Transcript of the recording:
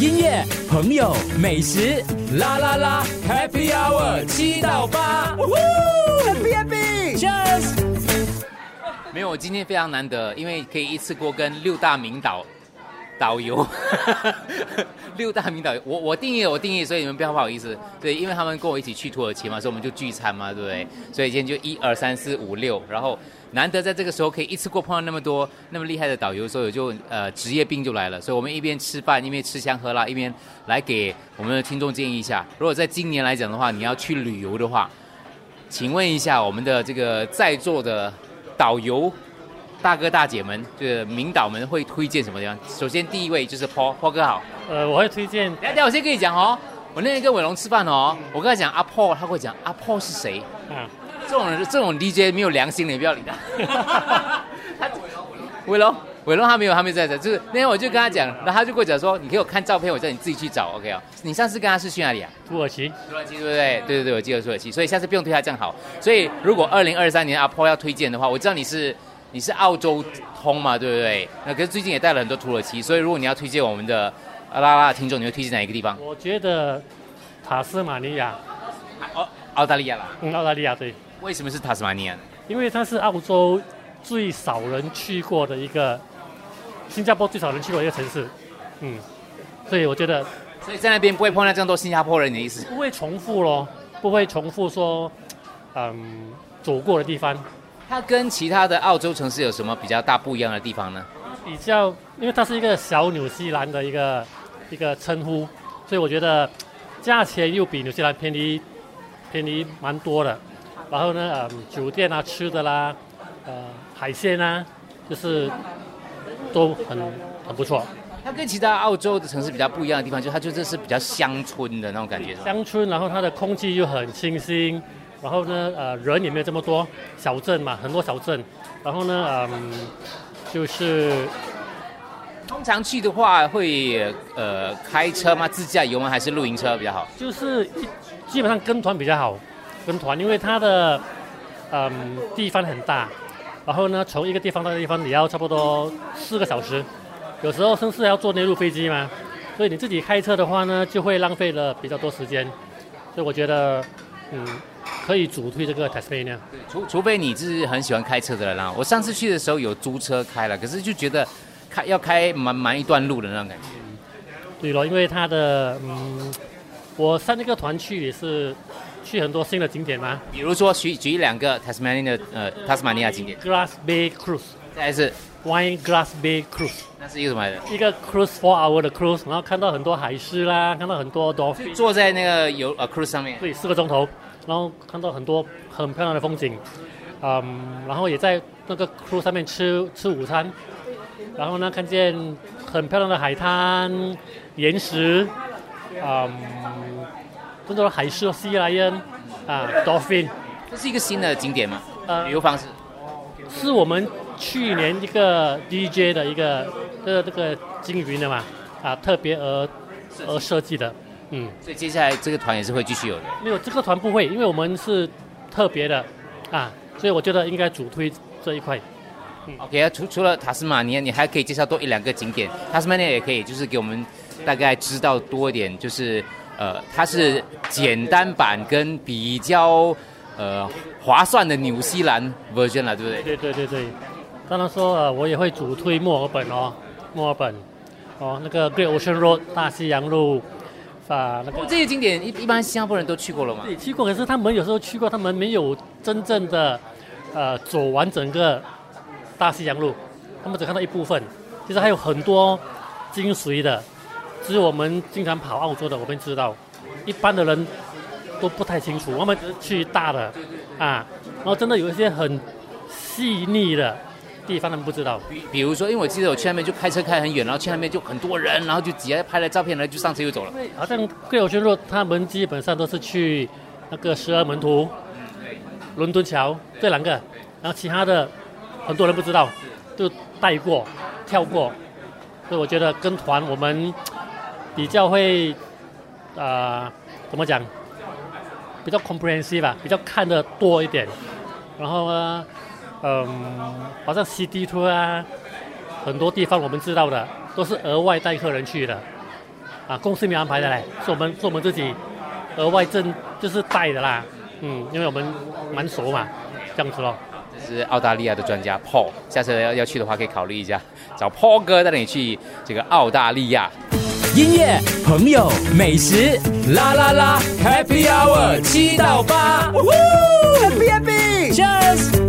音乐、朋友、美食，啦啦啦，Happy Hour 七到八，Happy Happy，Cheers。没有，我今天非常难得，因为可以一次过跟六大名导导游，六大名导游，我我定义我定义，所以你们不要不好意思，对，因为他们跟我一起去土耳其嘛，所以我们就聚餐嘛，对不对？所以今天就一二三四五六，然后难得在这个时候可以一次过碰到那么多那么厉害的导游，所以就呃职业病就来了，所以我们一边吃饭一边吃香喝辣，一边来给我们的听众建议一下，如果在今年来讲的话，你要去旅游的话，请问一下我们的这个在座的导游大哥大姐们，就是名导们会推荐什么地方？首先第一位就是 Paul，Paul 哥好。呃，我会推荐等一下等下，我先跟你讲哦，我那天跟伟龙吃饭哦，我跟他讲阿 Paul，他会讲阿 Paul 是谁？嗯，这种人这种 DJ 没有良心的，你不要理他。他伟龙，伟龙他没有，他没有在这，就是那天我就跟他讲，然后他就跟我讲说，你给我看照片，我叫你自己去找，OK 哦。你上次跟他是去哪里啊？土耳其。土耳其对不对？对对对，我记得土耳其，所以下次不用推他这样好。所以如果二零二三年阿 Paul 要推荐的话，我知道你是你是澳洲通嘛，对不对？那可是最近也带了很多土耳其，所以如果你要推荐我们的阿拉拉的听众，你会推荐哪一个地方？我觉得塔斯马尼亚，澳澳大利亚啦。嗯，澳大利亚对，为什么是塔斯马尼亚呢？因为它是澳洲最少人去过的一个，新加坡最少人去过的一个城市，嗯，所以我觉得所以在那边不会碰到这么多新加坡人，你的意思？不会重复咯，不会重复说，嗯，走过的地方它跟其他的澳洲城市有什么比较大不一样的地方呢？比较，因为它是一个小纽西兰的一个一个称呼，所以我觉得价钱又比纽西兰便宜便宜蛮多的。然后呢，嗯，酒店啊、吃的啦，呃，海鲜啊，就是都很很不错。它跟其他澳洲的城市比较不一样的地方，就它就这是比较乡村的那种感觉。乡村，然后它的空气又很清新，然后呢，呃，人也没有这么多，小镇嘛，很多小镇，然后呢，嗯，就是通常去的话会呃开车吗？自驾游吗？还是露营车比较好？就是一基本上跟团比较好，跟团，因为它的嗯地方很大，然后呢，从一个地方到一个地方你要差不多四个小时，有时候甚至还要坐内陆飞机嘛，所以你自己开车的话呢，就会浪费了比较多时间，所以我觉得嗯可以主推这个 Tasmania。除除非你是很喜欢开车的人啦。我上次去的时候有租车开了，可是就觉得开要开蛮蛮一段路的那种感觉。对咯，因为它的嗯，我上那个团去也是去很多新的景点嘛比如说举举两个 Tasmania 的呃塔斯马尼亚景点，，Glass Bay Cruise。再来是 Wine Glass Bay Cruise，那是一个什么来着？一个 cruise four hour 的 cruise，然后看到很多海狮啦，看到很多 dolphin，坐在那个游呃 cruise 上面，对，四个钟头，然后看到很多很漂亮的风景，嗯，然后也在那个 cruise 上面吃吃午餐，然后呢看见很漂亮的海滩、岩石，嗯，更多的海狮、西莱恩啊，dolphin，这是一个新的景点吗？呃旅游方式。是我们去年一个 DJ 的一个这个这个经营的嘛，啊，特别而而设计的，嗯。所以接下来这个团也是会继续有的。没有这个团不会，因为我们是特别的啊，所以我觉得应该主推这一块。嗯 OK 啊，除除了塔斯马尼亚，你还可以介绍多一两个景点。塔斯马尼亚也可以，就是给我们大概知道多一点，就是呃，它是简单版跟比较呃划算的纽西兰 version 了，对不对？对对对对，当然说呃，我也会主推墨尔本哦，墨尔本哦，那个 Great Ocean Road 大西洋路啊，那个。这些景点一一般新加坡人都去过了嘛？对去过，可是他们有时候去过，他们没有真正的呃走完整个大西洋路，他们只看到一部分，其实还有很多精髓的，只有我们经常跑澳洲的，我们知道，一般的人都不太清楚，我们只去大的啊，然后真的有一些很细腻的地方，他们不知道。比比如说，因为我记得我去那边就开车开很远，然后去那边就很多人，然后就直接拍了照片，然后就上车就走了。好像贵友轩路，他们基本上都是去那个十二门徒、伦敦桥这两个，然后其他的很多人不知道，就带过、跳过，所以我觉得跟团我们比较会，啊、怎么讲，比较 comprehensive 吧，比较看的多一点，然后呢，嗯，好像 CD tour 啊，很多地方我们知道的都是额外带客人去的。啊，公司没有安排的嘞，是我们是我们自己额外挣就是带的啦，嗯，因为我们蛮熟嘛，这样子咯。这是澳大利亚的专家 Paul，下次要要去的话可以考虑一下，找 Paul 哥带你去这个澳大利亚。音乐、朋友、美食，啦啦啦，Happy Hour 七到八，Happy Happy。